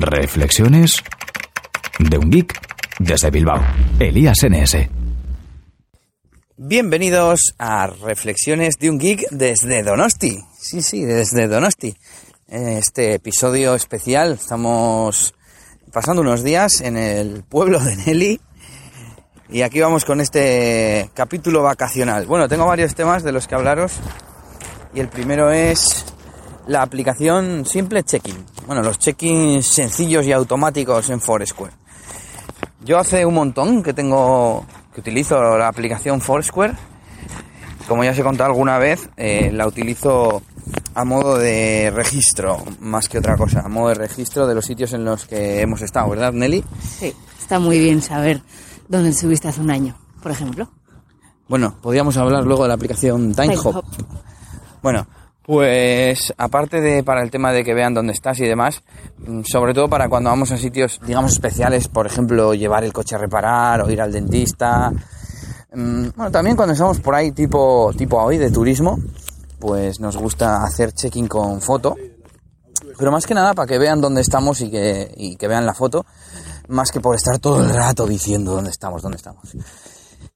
Reflexiones de un geek desde Bilbao. Elías NS. Bienvenidos a Reflexiones de un geek desde Donosti. Sí, sí, desde Donosti. Este episodio especial estamos pasando unos días en el pueblo de Nelly y aquí vamos con este capítulo vacacional. Bueno, tengo varios temas de los que hablaros y el primero es la aplicación Simple Check-in. Bueno, los check-ins sencillos y automáticos en Foursquare. Yo hace un montón que tengo, que utilizo la aplicación Foursquare. Como ya os he contado alguna vez, eh, la utilizo a modo de registro, más que otra cosa, a modo de registro de los sitios en los que hemos estado, ¿verdad, Nelly? Sí, está muy bien saber dónde estuviste hace un año, por ejemplo. Bueno, podríamos hablar luego de la aplicación TimeHop. Bueno, pues aparte de para el tema de que vean dónde estás y demás, mm, sobre todo para cuando vamos a sitios, digamos, especiales, por ejemplo, llevar el coche a reparar o ir al dentista. Mm, bueno, también cuando estamos por ahí tipo, tipo hoy de turismo, pues nos gusta hacer check-in con foto. Pero más que nada para que vean dónde estamos y que, y que vean la foto, más que por estar todo el rato diciendo dónde estamos, dónde estamos.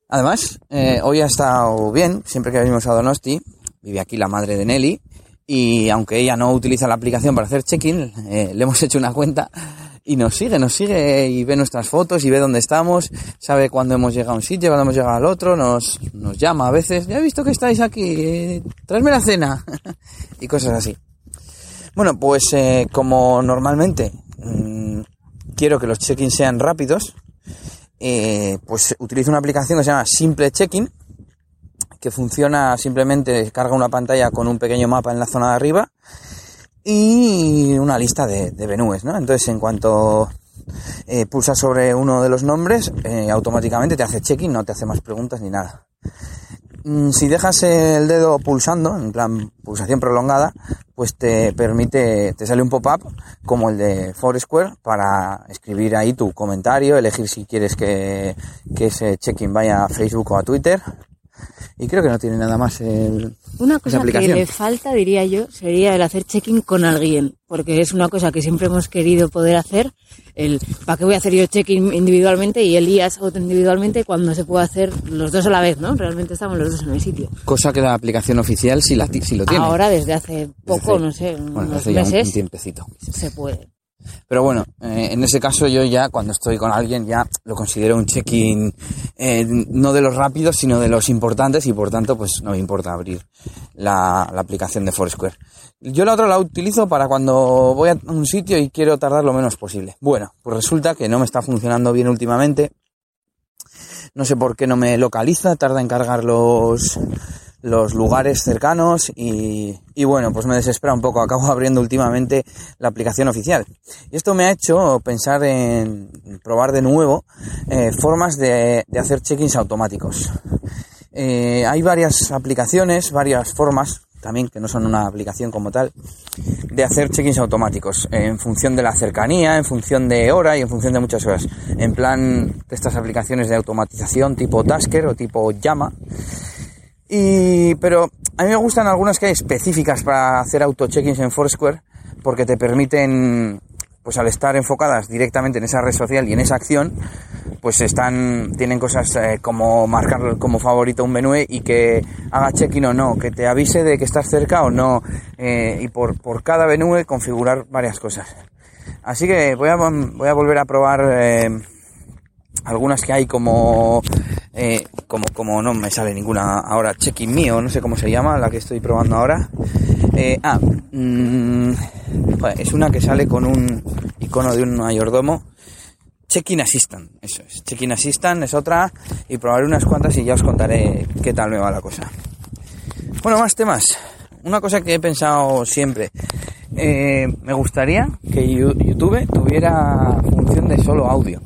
Además, eh, hoy ha estado bien, siempre que venimos a Donosti, vive aquí la madre de Nelly y aunque ella no utiliza la aplicación para hacer check-in, eh, le hemos hecho una cuenta y nos sigue, nos sigue y ve nuestras fotos y ve dónde estamos, sabe cuándo hemos llegado a un sitio, cuándo hemos llegado al otro, nos, nos llama a veces, ya he visto que estáis aquí, tráeme la cena y cosas así. Bueno, pues eh, como normalmente mmm, quiero que los check-in sean rápidos, eh, pues utilizo una aplicación que se llama Simple Check-in que funciona simplemente, carga una pantalla con un pequeño mapa en la zona de arriba y una lista de, de menúes, ¿no? Entonces, en cuanto eh, pulsas sobre uno de los nombres, eh, automáticamente te hace check-in, no te hace más preguntas ni nada. Mm, si dejas el dedo pulsando, en plan pulsación prolongada, pues te permite, te sale un pop-up como el de Foursquare para escribir ahí tu comentario, elegir si quieres que, que ese check-in vaya a Facebook o a Twitter y creo que no tiene nada más el, Una cosa que le falta, diría yo, sería el hacer check-in con alguien, porque es una cosa que siempre hemos querido poder hacer, el ¿para qué voy a hacer yo check-in individualmente y Elías otro individualmente cuando se puede hacer los dos a la vez, ¿no? Realmente estamos los dos en el sitio. Cosa que la aplicación oficial sí, la, sí lo tiene. Ahora, desde hace poco, Desde- no sé, bueno, unos hace un- meses, un tiempecito. se puede. Pero bueno, eh, en ese caso yo ya cuando estoy con alguien ya lo considero un check-in eh, no de los rápidos sino de los importantes y por tanto pues no me importa abrir la, la aplicación de Foursquare. Yo la otra la utilizo para cuando voy a un sitio y quiero tardar lo menos posible. Bueno, pues resulta que no me está funcionando bien últimamente. No sé por qué no me localiza, tarda en cargar los, los lugares cercanos y, y bueno, pues me desespera un poco. Acabo abriendo últimamente la aplicación oficial. Y esto me ha hecho pensar en probar de nuevo eh, formas de, de hacer check-ins automáticos. Eh, hay varias aplicaciones, varias formas, también que no son una aplicación como tal, de hacer check-ins automáticos, eh, en función de la cercanía, en función de hora y en función de muchas horas. En plan estas aplicaciones de automatización tipo Tasker o tipo Llama. Y, pero a mí me gustan algunas que hay específicas para hacer auto check-ins en Foursquare, porque te permiten, pues al estar enfocadas directamente en esa red social y en esa acción, pues están, tienen cosas eh, como marcar como favorito un menú y que haga check-in o no, que te avise de que estás cerca o no, eh, y por, por cada menú configurar varias cosas. Así que voy a, voy a volver a probar eh, algunas que hay como, eh, como, como no me sale ninguna ahora, check-in mío, no sé cómo se llama, la que estoy probando ahora. Eh, ah, mm, es una que sale con un icono de un mayordomo. Check-in Assistant, eso es. Check-in Assistant es otra y probaré unas cuantas y ya os contaré qué tal me va la cosa. Bueno, más temas. Una cosa que he pensado siempre. Eh, me gustaría que YouTube tuviera función de solo audio.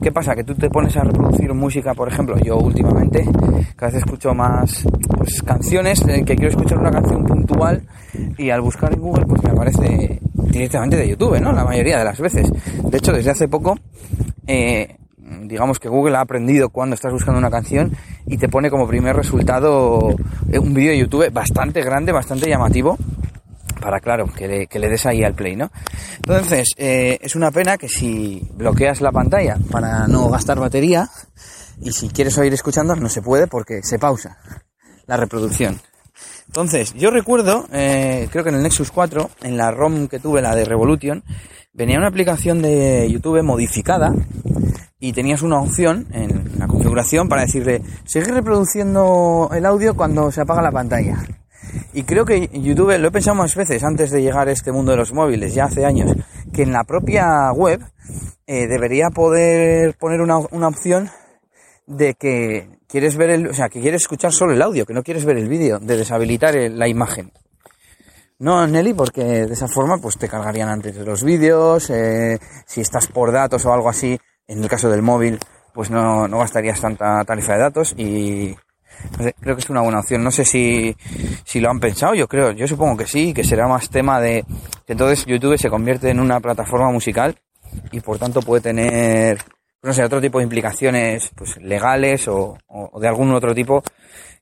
¿Qué pasa? Que tú te pones a reproducir música, por ejemplo, yo últimamente cada vez escucho más pues, canciones, eh, que quiero escuchar una canción puntual y al buscar en Google pues me aparece directamente de YouTube, ¿no? La mayoría de las veces. De hecho, desde hace poco, eh, digamos que Google ha aprendido cuando estás buscando una canción y te pone como primer resultado un vídeo de YouTube bastante grande, bastante llamativo para claro, que le, que le des ahí al play, ¿no? Entonces, eh, es una pena que si bloqueas la pantalla para no gastar batería y si quieres oír escuchando no se puede porque se pausa la reproducción. Entonces, yo recuerdo, eh, creo que en el Nexus 4, en la ROM que tuve, la de Revolution, venía una aplicación de YouTube modificada y tenías una opción en la configuración para decirle, seguir reproduciendo el audio cuando se apaga la pantalla. Y creo que YouTube, lo he pensado más veces antes de llegar a este mundo de los móviles, ya hace años, que en la propia web eh, debería poder poner una, una opción de que quieres ver el, o sea, que quieres escuchar solo el audio, que no quieres ver el vídeo, de deshabilitar la imagen. No, Nelly, porque de esa forma pues te cargarían antes los vídeos, eh, si estás por datos o algo así, en el caso del móvil, pues no, no gastarías tanta tarifa de datos y no sé, creo que es una buena opción. No sé si, si lo han pensado, yo creo, yo supongo que sí, que será más tema de que entonces YouTube se convierte en una plataforma musical y por tanto puede tener, no sé, otro tipo de implicaciones pues legales o, o- o de algún otro tipo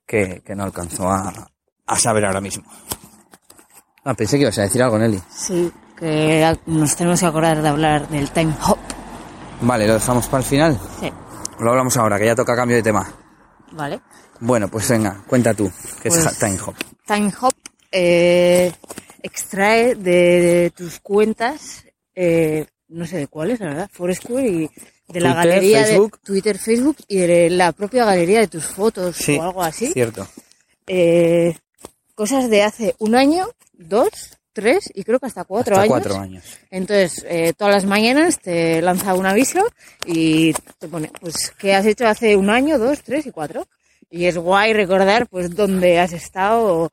que, que no alcanzo a, a saber ahora mismo. Ah, pensé que ibas a decir algo, Nelly. Sí, que nos tenemos que acordar de hablar del time hop. Vale, lo dejamos para el final. Sí, Lo hablamos ahora, que ya toca cambio de tema. Vale. Bueno, pues venga, cuenta tú, que es Pues- ha- Time Hop. Time hop eh, extrae de, tus cuentas, eh, no sé de cuáles, la verdad, Foursquare y de la Twitter, galería Facebook. de Twitter, Facebook y de la propia galería de tus fotos o algo así. cierto. Eh, cosas de hace un año, dos, tres y creo que hasta cuatro Hasta años. cuatro años. Entonces, eh, todas las mañanas te lanza un aviso y te pone, pues, ¿qué has hecho hace un año, dos, tres y cuatro? Y es guay recordar, pues, dónde has estado o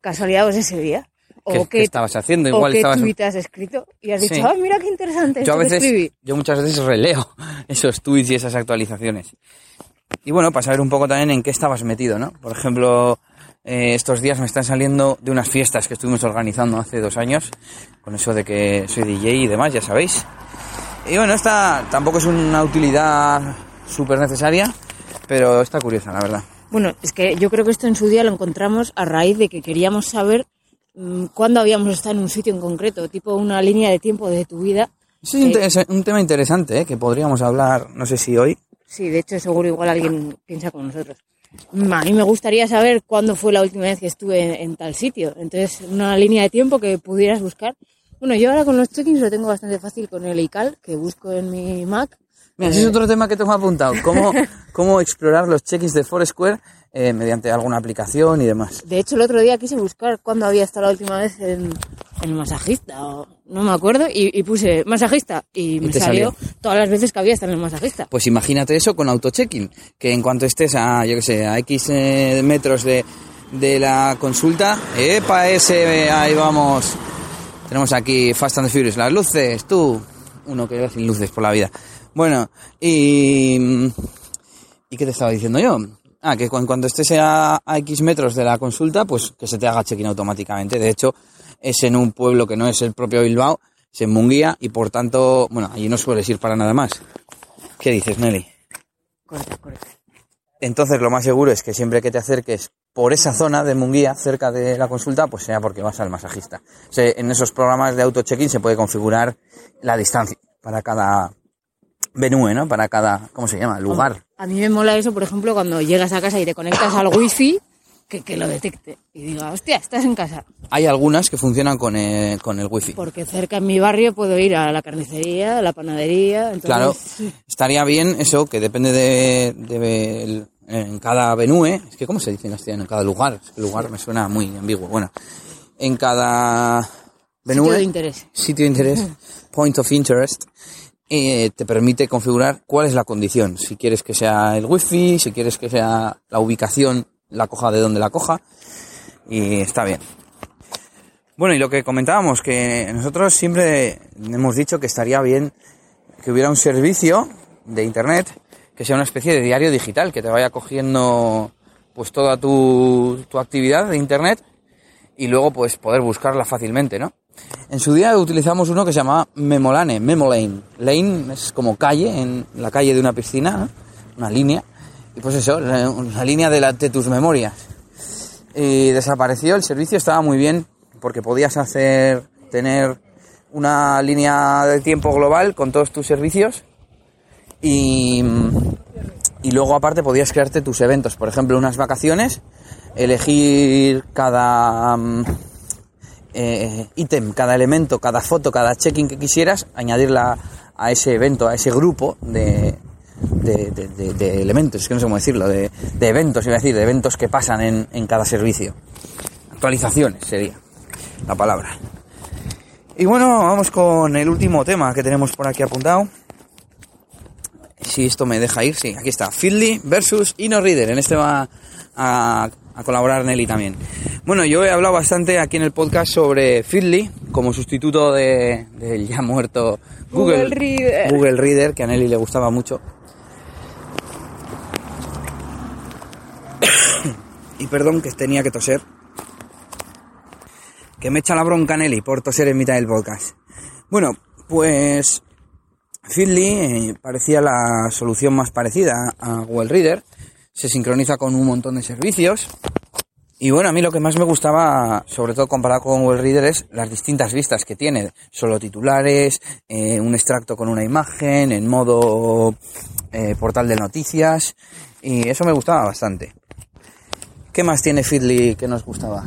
casualidades ese día. O ¿Qué, qué estabas haciendo? o Igual qué estabas... tweet has escrito y has dicho, Sí. ah, mira qué interesante Yo a esto que veces, escribí. yo muchas veces releo esos tweets y esas actualizaciones. Y bueno, para saber un poco también en qué estabas metido, ¿no? Por ejemplo, eh, estos días me están saliendo de unas fiestas que estuvimos organizando hace dos años, con eso de que soy DJ y demás, ya sabéis. Y bueno, esta tampoco es una utilidad súper necesaria, pero está curiosa, la verdad. Bueno, es que yo creo que esto en su día lo encontramos a raíz de que queríamos saber mm, cuándo habíamos estado en un sitio en concreto, tipo una línea de tiempo de tu vida. Sí, es un, te- un tema interesante, ¿eh? que podríamos hablar, no sé si hoy. Sí, de hecho seguro igual alguien piensa como nosotros. A mí me gustaría saber cuándo fue la última vez que estuve en, en tal sitio. Entonces, una línea de tiempo que pudieras buscar. Bueno, yo ahora con los check-ins lo tengo bastante fácil con el iCal, que busco en mi Mac. Mira, ese es otro tema que tengo apuntado. Cómo, cómo explorar los check-ins de Foursquare eh, mediante alguna aplicación y demás. De hecho, el otro día quise buscar cuándo había estado la última vez en, el masajista, o no me acuerdo, y, y puse masajista y, me salió, salió. todas las veces que había estado en el masajista. Pues imagínate eso con auto-check-in, que en cuanto estés a, yo que sé, a X eh, metros de, de la consulta, ¡epa ese! Ahí vamos. Tenemos aquí Fast and the Furious, las luces, tú. Uno que va sin luces por la vida. Bueno, y... ¿Y qué te estaba diciendo yo? Ah, que cu- en cuanto estés a, a X metros de la consulta, pues que se te haga check-in automáticamente. De hecho, es en un pueblo que no es el propio Bilbao, es en Munguía, y por tanto, bueno, allí no sueles ir para nada más. ¿Qué dices, Nelly? Correcto, correcto. Entonces lo más seguro es que siempre que te acerques por esa zona de Munguía, cerca de la consulta, pues sea porque vas al masajista. En esos programas de auto check-in se puede configurar la distancia para cada venue, ¿no? Para cada, ¿cómo se llama? Lugar. A mí me mola eso, por ejemplo, cuando llegas a casa y te conectas al wifi, que, que lo detecte y diga, hostia, estás en casa. Hay algunas que funcionan con el, con el wifi. Porque cerca en mi barrio puedo ir a la carnicería, a la panadería. Entonces, Claro, estaría bien eso, que depende de, de el- en cada venue, es que cómo se dice en castellano, en cada lugar, es que lugar me suena muy ambiguo. Bueno, en cada venue, Sitio de interés. sitio de interés, point of interest, eh, te permite configurar cuál es la condición. Si quieres que sea el wifi, si quieres que sea la ubicación, la coja de donde la coja, y está bien. Bueno, y lo que comentábamos, que nosotros siempre hemos dicho que estaría bien que hubiera un servicio de internet que sea una especie de diario digital, que te vaya cogiendo pues toda tu, tu actividad de internet y luego pues poder buscarla fácilmente, ¿no? En su día utilizamos uno que se llamaba Memolane, Memolane. Lane es como calle, en la calle de una piscina, una línea. Y pues eso, la línea de, la- de tus memorias. Y desapareció, el servicio estaba muy bien, porque podías hacer, tener una línea de tiempo global con todos tus servicios y, y luego aparte podías crearte tus eventos, por ejemplo, unas vacaciones, elegir cada mm, eh, ítem, cada elemento, cada foto, cada check-in que quisieras, añadirla a ese evento, a ese grupo de, de, de- elementos, es que no sé cómo decirlo, de, de eventos, iba a decir, de eventos que pasan en, en cada servicio. Actualizaciones sería la palabra. Y bueno, vamos con el último tema que tenemos por aquí apuntado. Si esto me deja ir, sí, aquí está. Feedly versus InnoReader. En este va a, a colaborar Nelly también. Bueno, yo he hablado bastante aquí en el podcast sobre Feedly como sustituto de- del ya muerto Google, Google Reader. Google Reader, que a Nelly le gustaba mucho. y perdón que tenía que toser. Que me echa la bronca Nelly por toser en mitad del podcast. Bueno, pues Feedly eh, parecía la solución más parecida a Google Reader. Se sincroniza con un montón de servicios. Y bueno, a mí lo que más me gustaba, sobre todo comparado con Google Reader, es las distintas vistas que tiene. Solo titulares, eh, un extracto con una imagen, en modo eh, portal de noticias. Y eso me gustaba bastante. ¿Qué más tiene Feedly que nos gustaba?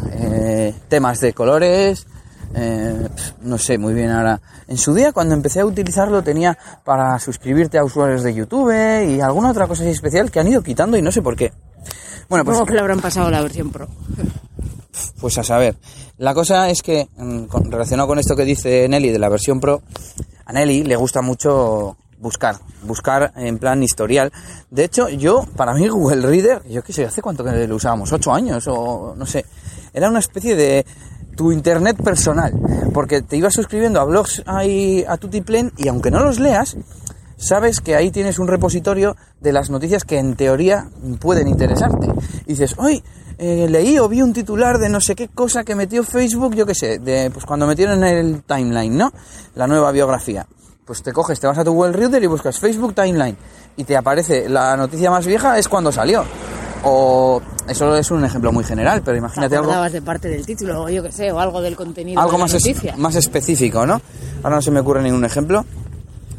Temas de colores, eh, no sé muy bien ahora. En su día, cuando empecé a utilizarlo, tenía para suscribirte a usuarios de YouTube y alguna otra cosa así especial que han ido quitando y no sé por qué. Bueno, pues, Supongo que le habrán pasado la versión Pro. pues a saber. La cosa es que, mm, relacionado con esto que dice Nelly de la versión Pro, a Nelly le gusta mucho buscar, buscar en plan historial. De hecho, yo, para mí Google Reader, yo qué sé, ¿hace cuánto que lo usábamos? ¿Ocho años? O no sé. Era una especie de tu internet personal, porque te ibas suscribiendo a blogs ahí a Tutiplen y aunque no los leas, sabes que ahí tienes un repositorio de las noticias que en teoría pueden interesarte. Y dices, hoy leí o vi un titular de no sé qué cosa que metió Facebook, yo qué sé, de pues cuando metieron el timeline, ¿no? La nueva biografía. Pues te coges, te vas a tu Google Reader y buscas Facebook Timeline y te aparece la noticia más vieja es cuando salió. O eso es un ejemplo muy general, pero Te imagínate algo de parte del título, o yo qué sé, o algo del contenido algo de la más, es- más específico, ¿no? Ahora no se me ocurre ningún ejemplo.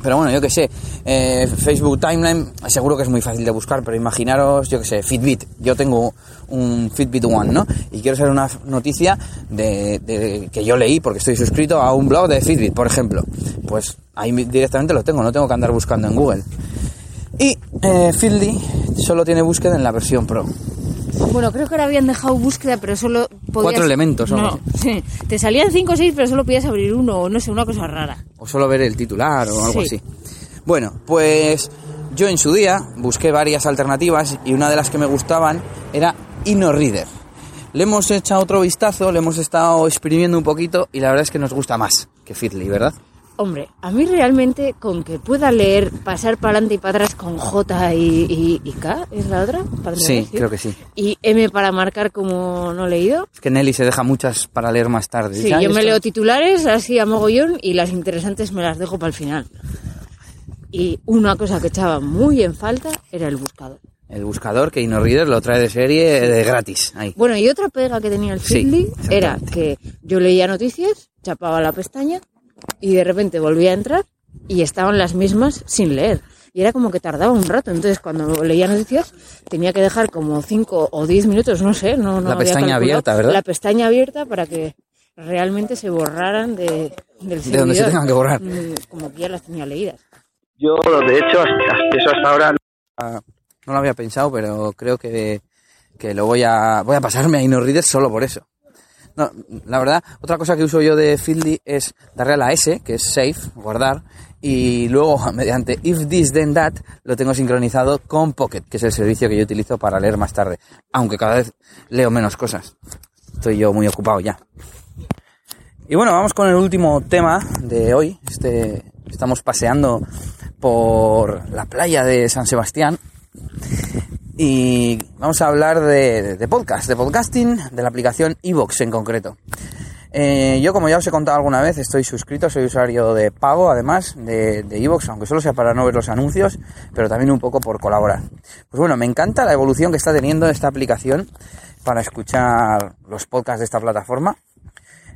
Pero bueno, yo que sé, eh, Facebook Timeline seguro que es muy fácil de buscar, pero imaginaros, yo que sé, Fitbit. Yo tengo un Fitbit One, ¿no? Y quiero saber una noticia de, de- que yo leí porque estoy suscrito a un blog de Fitbit, por ejemplo. Pues ahí directamente lo tengo, no tengo que andar buscando en Google. Y eh, Feedly solo tiene búsqueda en la versión Pro. Bueno, creo que ahora habían dejado búsqueda, pero solo podías... Cuatro elementos, algo No, sí. Te salían cinco o seis, pero solo podías abrir uno, o no sé, una cosa rara. o solo ver el titular o algo Sí. así. Bueno, pues yo en su día busqué varias alternativas y una de las que me gustaban era InnoReader. Le hemos echado otro vistazo, le hemos estado exprimiendo un poquito y la verdad es que nos gusta más que Feedly, ¿verdad? Hombre, a mí realmente con que pueda leer, pasar para adelante y para atrás con J y, y- y K, ¿es la otra? Para Sí, decir. creo que sí. Y M para marcar como no leído. Es que Nelly se deja muchas para leer más tarde. Sí, Dice, "Ay, yo me leo titulares así a mogollón y las interesantes me las dejo para el final. Y una cosa que echaba muy en falta era el buscador. El buscador que InnoReader lo trae de serie de gratis. Ahí. Bueno, y otra pega que tenía el Sí, Feedly era exactamente. que yo leía noticias, chapaba la pestaña y de repente volvía a entrar y estaban las mismas sin leer. Y era como que tardaba un rato. Entonces, cuando leía noticias, tenía que dejar como 5 o 10 minutos, no sé. No, no La había pestaña abierta, ¿verdad? La pestaña abierta para que realmente se borraran de, del De donde se servidor. tengan que borrar. Mm, Como que ya las tenía leídas. Yo, de hecho, hasta- eso hasta ahora Ah, No lo había pensado, pero creo que, que lo voy a, voy a pasarme a InnoReader solo por eso. No, la verdad, otra cosa que uso yo de Feedly es darle a la S, que es save, guardar, y luego mediante if this then that lo tengo sincronizado con Pocket, que es el servicio que yo utilizo para leer más tarde, aunque cada vez leo menos cosas. Estoy yo muy ocupado ya. Y bueno, vamos con el último tema de hoy. Este, estamos paseando por la playa de San Sebastián y vamos a hablar de, podcast, de podcasting, de la aplicación Evox en concreto. Eh, yo, como ya os he contado alguna vez, estoy suscrito, soy usuario de pago, además, de, de Evox, aunque solo sea para no ver los anuncios, pero también un poco por colaborar. Pues bueno, me encanta la evolución que está teniendo esta aplicación para escuchar los podcasts de esta plataforma.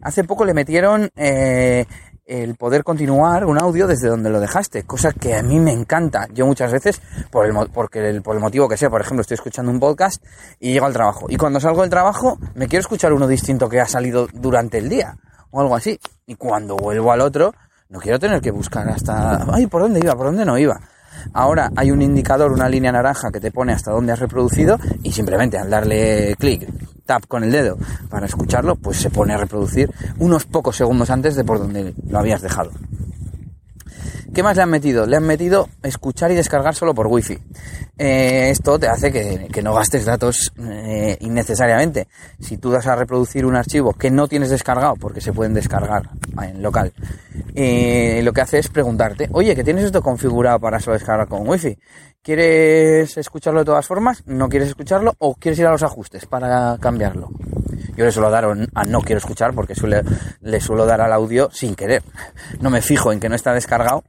hace poco le metieron eh, el poder continuar un audio desde donde lo dejaste, cosa que a mí me encanta. Yo muchas veces, por el, porque el, por el motivo que sea, por ejemplo, estoy escuchando un podcast y llego al trabajo. Y cuando salgo del trabajo, me quiero escuchar uno distinto que ha salido durante el día, o algo así. Y cuando vuelvo al otro, no quiero tener que buscar hasta, ay, ¿por dónde iba? ¿Por dónde no iba? Ahora hay un indicador, una línea naranja que te pone hasta dónde has reproducido y simplemente al darle clic, tap con el dedo para escucharlo, pues se pone a reproducir unos pocos segundos antes de por donde lo habías dejado. ¿Qué más le han metido? Le han metido escuchar y descargar solo por wifi. Eh, esto te hace que, no gastes datos eh, innecesariamente. Si tú das a reproducir un archivo que no tienes descargado, porque se pueden descargar en local, eh, lo que hace es preguntarte, oye, que tienes esto configurado para solo descargar con wifi. ¿Quieres escucharlo de todas formas? ¿No quieres escucharlo? ¿O quieres ir a los ajustes para cambiarlo? Yo le suelo dar a no quiero escuchar porque suele, le suelo dar al audio sin querer. No me fijo en que no está descargado.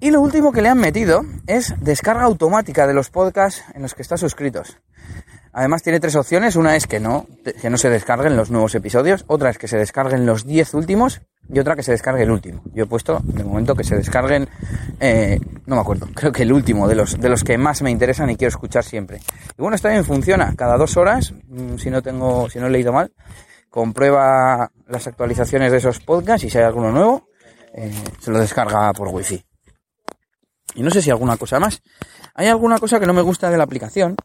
Y lo último que le han metido es descarga automática de los podcasts en los que estás suscritos. Además tiene tres opciones. Una es que no, que no se descarguen los nuevos episodios. Otra es que se descarguen los 10 últimos. Y otra que se descargue el último. Yo he puesto de momento que se descarguen, eh, no me acuerdo, creo que el último de los, de los que más me interesan y quiero escuchar siempre. Y bueno, está bien, funciona. Cada dos horas, mm, si no tengo, si no he leído mal, comprueba las actualizaciones de esos podcasts y si hay alguno nuevo, eh, se lo descarga por wifi. Y no sé si alguna cosa más. Hay alguna cosa que no me gusta de la aplicación.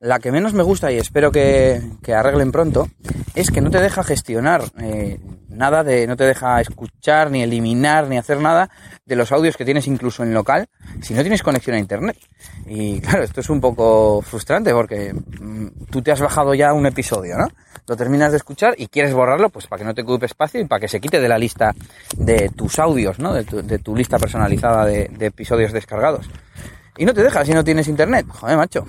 La que menos me gusta y espero que, que arreglen pronto es que no te deja gestionar eh, nada de, no te deja escuchar, ni eliminar, ni hacer nada de los audios que tienes incluso en local si no tienes conexión a internet. Y claro, esto es un poco frustrante porque mm, tú te has bajado ya un episodio, ¿no? Lo terminas de escuchar y quieres borrarlo, pues para que no te ocupe espacio y para que se quite de la lista de tus audios, ¿no? De tu, de tu lista personalizada de, de episodios descargados. Y no te deja si no tienes internet. Joder, macho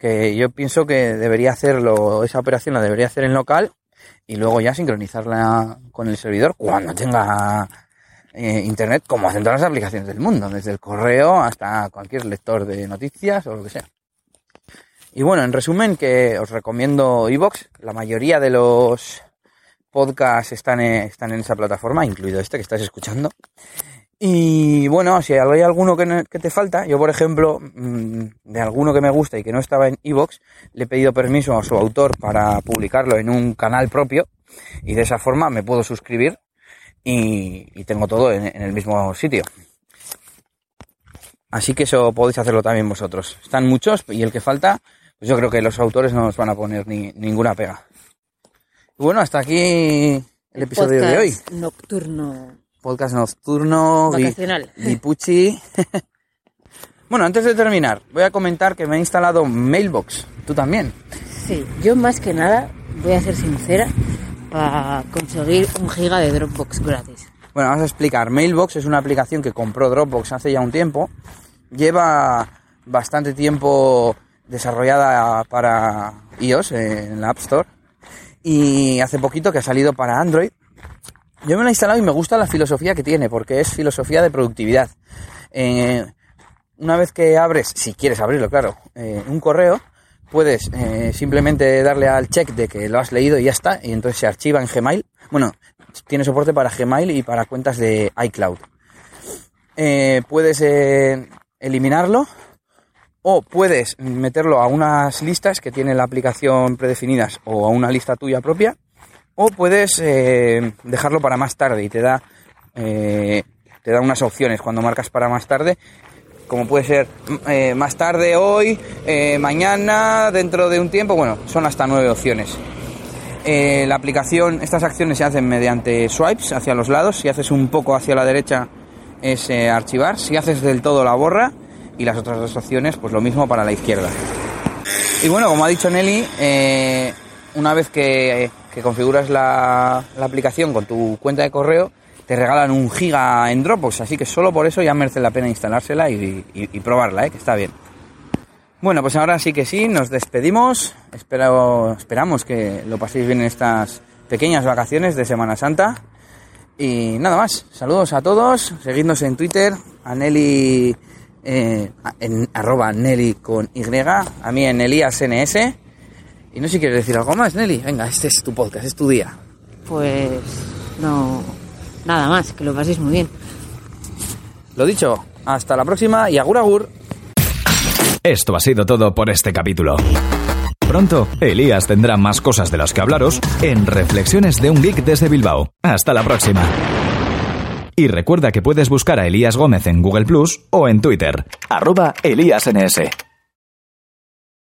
que yo pienso que debería hacerlo, esa operación la debería hacer en local y luego ya sincronizarla con el servidor cuando tenga eh, internet, como hacen todas las aplicaciones del mundo, desde el correo hasta cualquier lector de noticias o lo que sea. Y bueno, en resumen, que os recomiendo iVoox. La mayoría de los podcasts están están en esa plataforma, incluido este que estás escuchando. Y bueno, si hay alguno que, que te falta, yo por ejemplo, mm, de alguno que me gusta y que no estaba en iVoox, le he pedido permiso a su autor para publicarlo en un canal propio y de esa forma me puedo suscribir y, tengo todo en, el mismo sitio. Así que eso podéis hacerlo también vosotros. Están muchos y el que falta, pues yo creo que los autores no nos van a poner ni, ninguna pega. Y bueno, hasta aquí el episodio de hoy Nocturno. Podcast nocturno, Vacacional. guipuchi. bueno, antes de terminar, voy a comentar que me he instalado Mailbox. Tú también. Sí, yo más que nada, voy a ser sincera, para conseguir un giga de Dropbox gratis. Bueno, vamos a explicar. Mailbox es una aplicación que compró Dropbox hace ya un tiempo. Lleva bastante tiempo desarrollada para iOS en la App Store. Y hace poquito que ha salido para Android. Yo me la he instalado y me gusta la filosofía que tiene, porque es filosofía de productividad. Eh, una vez que abres, si quieres abrirlo, claro, eh, un correo, puedes eh, simplemente darle al check de que lo has leído y ya está, y entonces se archiva en Gmail. Bueno, tiene soporte para Gmail y para cuentas de iCloud. Puedes eliminarlo o puedes meterlo a unas listas que tiene la aplicación predefinidas o a una lista tuya propia o puedes eh, dejarlo para más tarde y te da eh, te da unas opciones cuando marcas para más tarde como puede ser eh, más tarde hoy mañana dentro de un tiempo bueno son hasta nueve opciones la aplicación, estas acciones se hacen mediante swipes hacia los lados. Si haces un poco hacia la derecha es archivar. Si haces del todo la borra. Y las otras dos opciones, pues lo mismo para la izquierda. Y bueno, como ha dicho Nelly, una vez que, que configuras la, aplicación con tu cuenta de correo, te regalan un giga en Dropbox. Así que solo por eso ya merece la pena instalársela y, probarla, ¿eh? que está bien. Bueno, pues ahora sí que sí, nos despedimos. Espero, esperamos que lo paséis bien en estas pequeñas vacaciones de Semana Santa. Y nada más, saludos a todos, seguidnos en Twitter, a Nelly, eh, en arroba Nelly con Y, a mí en Elías NS. Y no sé si quieres decir algo más, Nelly. Venga, este es tu podcast, es tu día. pues no, nada más, que lo paséis muy bien. Lo dicho, hasta la próxima y agur agur. Esto ha sido todo por este capítulo. Pronto, Elías tendrá más cosas de las que hablaros en Reflexiones de un Geek desde Bilbao. Hasta la próxima. Y recuerda que puedes buscar a Elías Gómez en Google Plus o en Twitter, arroba ElíasNS.